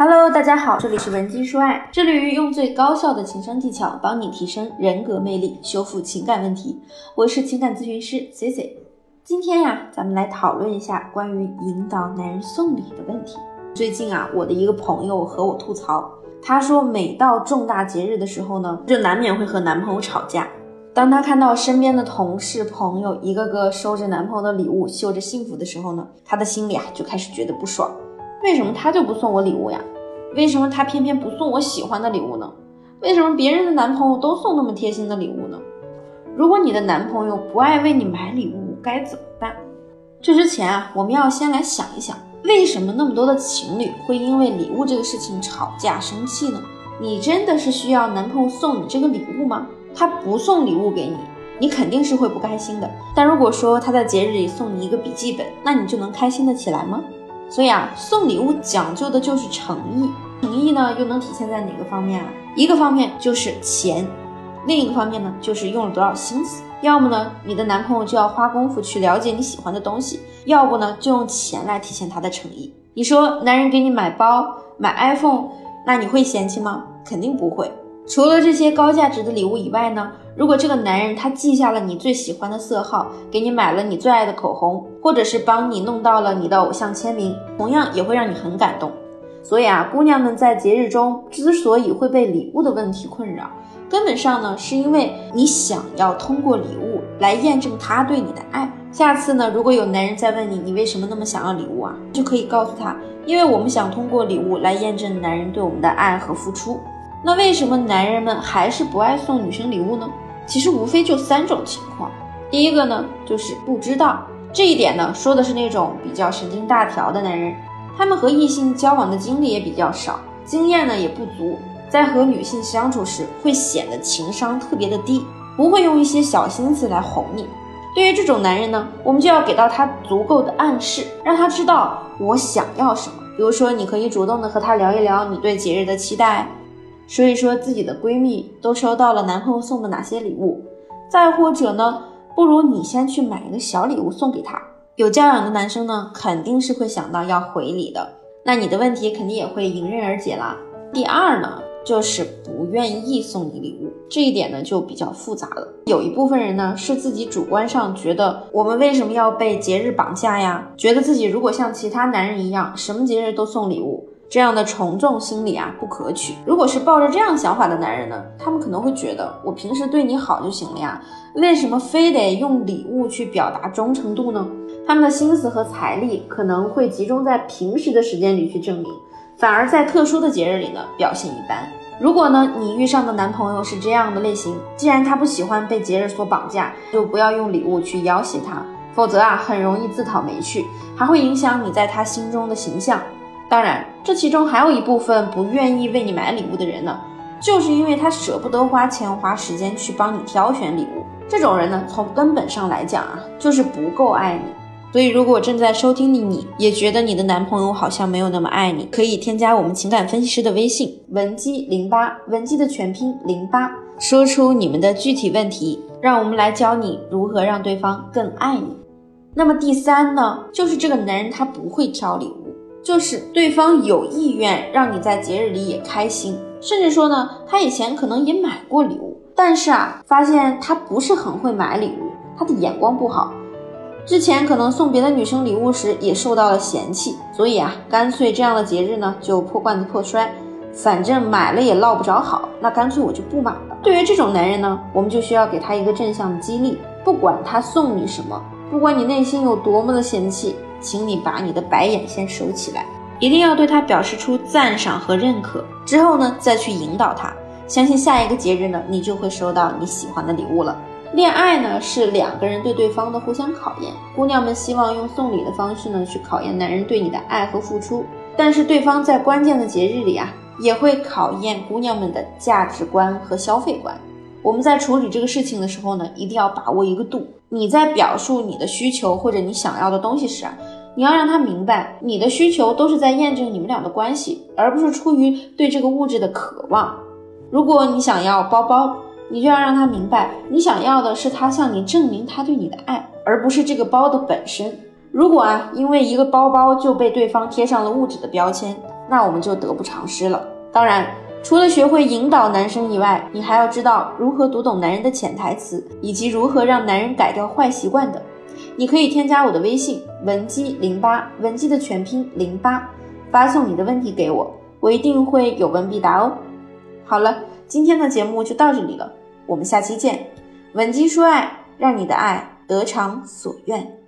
Hello，大家好，这里是文姬说爱，致力于用最高效的情商技巧帮你提升人格魅力，修复情感问题。我是情感咨询师 C C。今天呀，咱们来讨论一下关于引导男人送礼的问题。最近啊，我的一个朋友和我吐槽，她说每到重大节日的时候呢，就难免会和男朋友吵架。当她看到身边的同事朋友一个个收着男朋友的礼物，秀着幸福的时候呢，她的心里啊就开始觉得不爽。为什么他就不送我礼物呀？为什么他偏偏不送我喜欢的礼物呢？为什么别人的男朋友都送那么贴心的礼物呢？如果你的男朋友不爱为你买礼物，该怎么办？这之前啊，我们要先来想一想，为什么那么多的情侣会因为礼物这个事情吵架生气呢？你真的是需要男朋友送你这个礼物吗？他不送礼物给你，你肯定是会不开心的。但如果说他在节日里送你一个笔记本，那你就能开心的起来吗？所以啊，送礼物讲究的就是诚意，诚意呢又能体现在哪个方面啊？一个方面就是钱，另一个方面呢就是用了多少心思。要么呢，你的男朋友就要花功夫去了解你喜欢的东西；要不呢，就用钱来体现他的诚意。你说男人给你买包、买 iPhone，那你会嫌弃吗？肯定不会。除了这些高价值的礼物以外呢，如果这个男人他记下了你最喜欢的色号，给你买了你最爱的口红，或者是帮你弄到了你的偶像签名，同样也会让你很感动。所以啊，姑娘们在节日中之所以会被礼物的问题困扰，根本上呢是因为你想要通过礼物来验证他对你的爱。下次呢，如果有男人再问你，你为什么那么想要礼物啊，就可以告诉他，因为我们想通过礼物来验证男人对我们的爱和付出。那为什么男人们还是不爱送女生礼物呢？其实无非就三种情况。第一个呢，就是不知道这一点呢，说的是那种比较神经大条的男人，他们和异性交往的经历也比较少，经验呢也不足，在和女性相处时会显得情商特别的低，不会用一些小心思来哄你。对于这种男人呢，我们就要给到他足够的暗示，让他知道我想要什么。比如说，你可以主动的和他聊一聊你对节日的期待。说一说自己的闺蜜都收到了男朋友送的哪些礼物，再或者呢，不如你先去买一个小礼物送给他。有教养的男生呢，肯定是会想到要回礼的，那你的问题肯定也会迎刃而解啦。第二呢，就是不愿意送你礼物，这一点呢就比较复杂了。有一部分人呢是自己主观上觉得我们为什么要被节日绑架呀？觉得自己如果像其他男人一样，什么节日都送礼物。这样的从众心理啊不可取。如果是抱着这样想法的男人呢，他们可能会觉得我平时对你好就行了呀，为什么非得用礼物去表达忠诚度呢？他们的心思和财力可能会集中在平时的时间里去证明，反而在特殊的节日里呢表现一般。如果呢你遇上的男朋友是这样的类型，既然他不喜欢被节日所绑架，就不要用礼物去要挟他，否则啊很容易自讨没趣，还会影响你在他心中的形象。当然，这其中还有一部分不愿意为你买礼物的人呢，就是因为他舍不得花钱花时间去帮你挑选礼物。这种人呢，从根本上来讲啊，就是不够爱你。所以，如果正在收听的你也觉得你的男朋友好像没有那么爱你，可以添加我们情感分析师的微信文姬零八，文姬的全拼零八，说出你们的具体问题，让我们来教你如何让对方更爱你。那么第三呢，就是这个男人他不会挑礼物。就是对方有意愿让你在节日里也开心，甚至说呢，他以前可能也买过礼物，但是啊，发现他不是很会买礼物，他的眼光不好，之前可能送别的女生礼物时也受到了嫌弃，所以啊，干脆这样的节日呢就破罐子破摔，反正买了也落不着好，那干脆我就不买了。对于这种男人呢，我们就需要给他一个正向的激励，不管他送你什么，不管你内心有多么的嫌弃。请你把你的白眼先收起来，一定要对他表示出赞赏和认可，之后呢再去引导他。相信下一个节日呢，你就会收到你喜欢的礼物了。恋爱呢是两个人对对方的互相考验，姑娘们希望用送礼的方式呢去考验男人对你的爱和付出，但是对方在关键的节日里啊，也会考验姑娘们的价值观和消费观。我们在处理这个事情的时候呢，一定要把握一个度。你在表述你的需求或者你想要的东西时啊，你要让他明白，你的需求都是在验证你们俩的关系，而不是出于对这个物质的渴望。如果你想要包包，你就要让他明白，你想要的是他向你证明他对你的爱，而不是这个包的本身。如果啊，因为一个包包就被对方贴上了物质的标签，那我们就得不偿失了。当然，除了学会引导男生以外，你还要知道如何读懂男人的潜台词，以及如何让男人改掉坏习惯的。你可以添加我的微信文姬零八，文姬的全拼零八，发送你的问题给我，我一定会有问必答哦。好了，今天的节目就到这里了，我们下期见。文姬说爱，让你的爱得偿所愿。